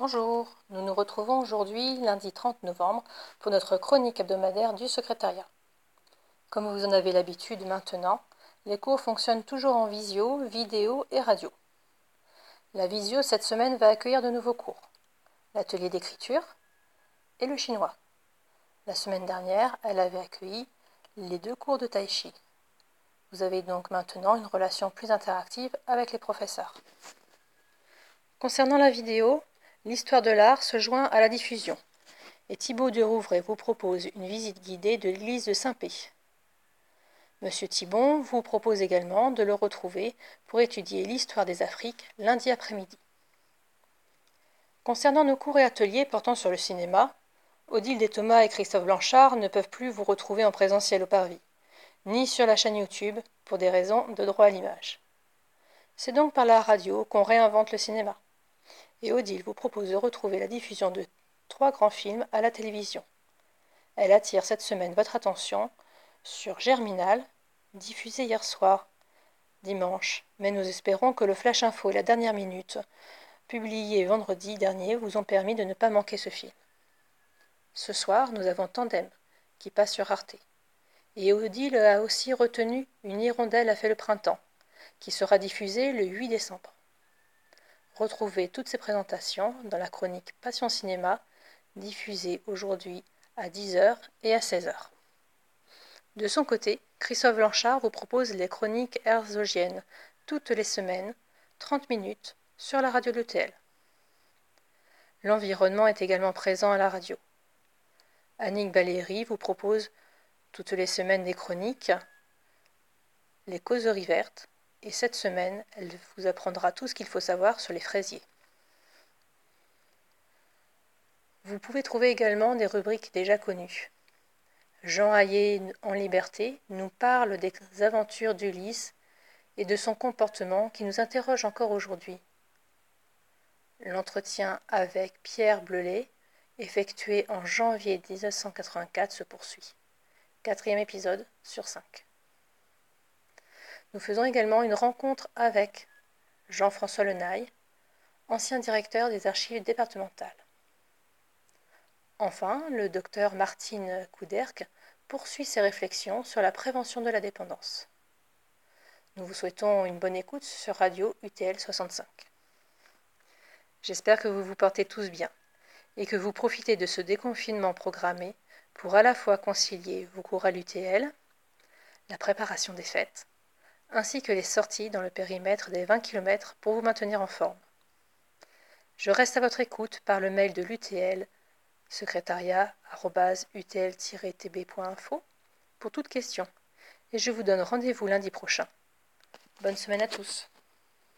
Bonjour, nous nous retrouvons aujourd'hui lundi 30 novembre pour notre chronique hebdomadaire du secrétariat. Comme vous en avez l'habitude maintenant, les cours fonctionnent toujours en visio, vidéo et radio. La visio cette semaine va accueillir de nouveaux cours. L'atelier d'écriture et le chinois. La semaine dernière, elle avait accueilli les deux cours de tai chi. Vous avez donc maintenant une relation plus interactive avec les professeurs. Concernant la vidéo, L'histoire de l'art se joint à la diffusion, et Thibaut de Rouvray vous propose une visite guidée de l'église de Saint-Pé. Monsieur Thibon vous propose également de le retrouver pour étudier l'histoire des Afriques lundi après-midi. Concernant nos cours et ateliers portant sur le cinéma, Odile des Thomas et Christophe Blanchard ne peuvent plus vous retrouver en présentiel au Parvis, ni sur la chaîne YouTube pour des raisons de droit à l'image. C'est donc par la radio qu'on réinvente le cinéma et Odile vous propose de retrouver la diffusion de trois grands films à la télévision. Elle attire cette semaine votre attention sur Germinal, diffusé hier soir, dimanche, mais nous espérons que le Flash Info et la dernière minute, publiés vendredi dernier, vous ont permis de ne pas manquer ce film. Ce soir, nous avons Tandem, qui passe sur Arte. Et Odile a aussi retenu Une hirondelle a fait le printemps, qui sera diffusée le 8 décembre. Retrouvez toutes ces présentations dans la chronique Passion Cinéma, diffusée aujourd'hui à 10h et à 16h. De son côté, Christophe Blanchard vous propose les chroniques herzogiennes toutes les semaines, 30 minutes, sur la radio de l'ETL. L'environnement est également présent à la radio. Annick Valéry vous propose toutes les semaines des chroniques, les causeries vertes, et cette semaine, elle vous apprendra tout ce qu'il faut savoir sur les fraisiers. Vous pouvez trouver également des rubriques déjà connues. Jean Hayet en liberté nous parle des aventures d'Ulysse et de son comportement qui nous interroge encore aujourd'hui. L'entretien avec Pierre Bleulet, effectué en janvier 1984, se poursuit. Quatrième épisode sur cinq. Nous faisons également une rencontre avec Jean-François Lenaille, ancien directeur des archives départementales. Enfin, le docteur Martine Couderc poursuit ses réflexions sur la prévention de la dépendance. Nous vous souhaitons une bonne écoute sur Radio UTL 65. J'espère que vous vous portez tous bien et que vous profitez de ce déconfinement programmé pour à la fois concilier vos cours à l'UTL, la préparation des fêtes, ainsi que les sorties dans le périmètre des 20 km pour vous maintenir en forme. Je reste à votre écoute par le mail de l'UTL secrétariat-utl-tb.info pour toute question et je vous donne rendez-vous lundi prochain. Bonne semaine à tous.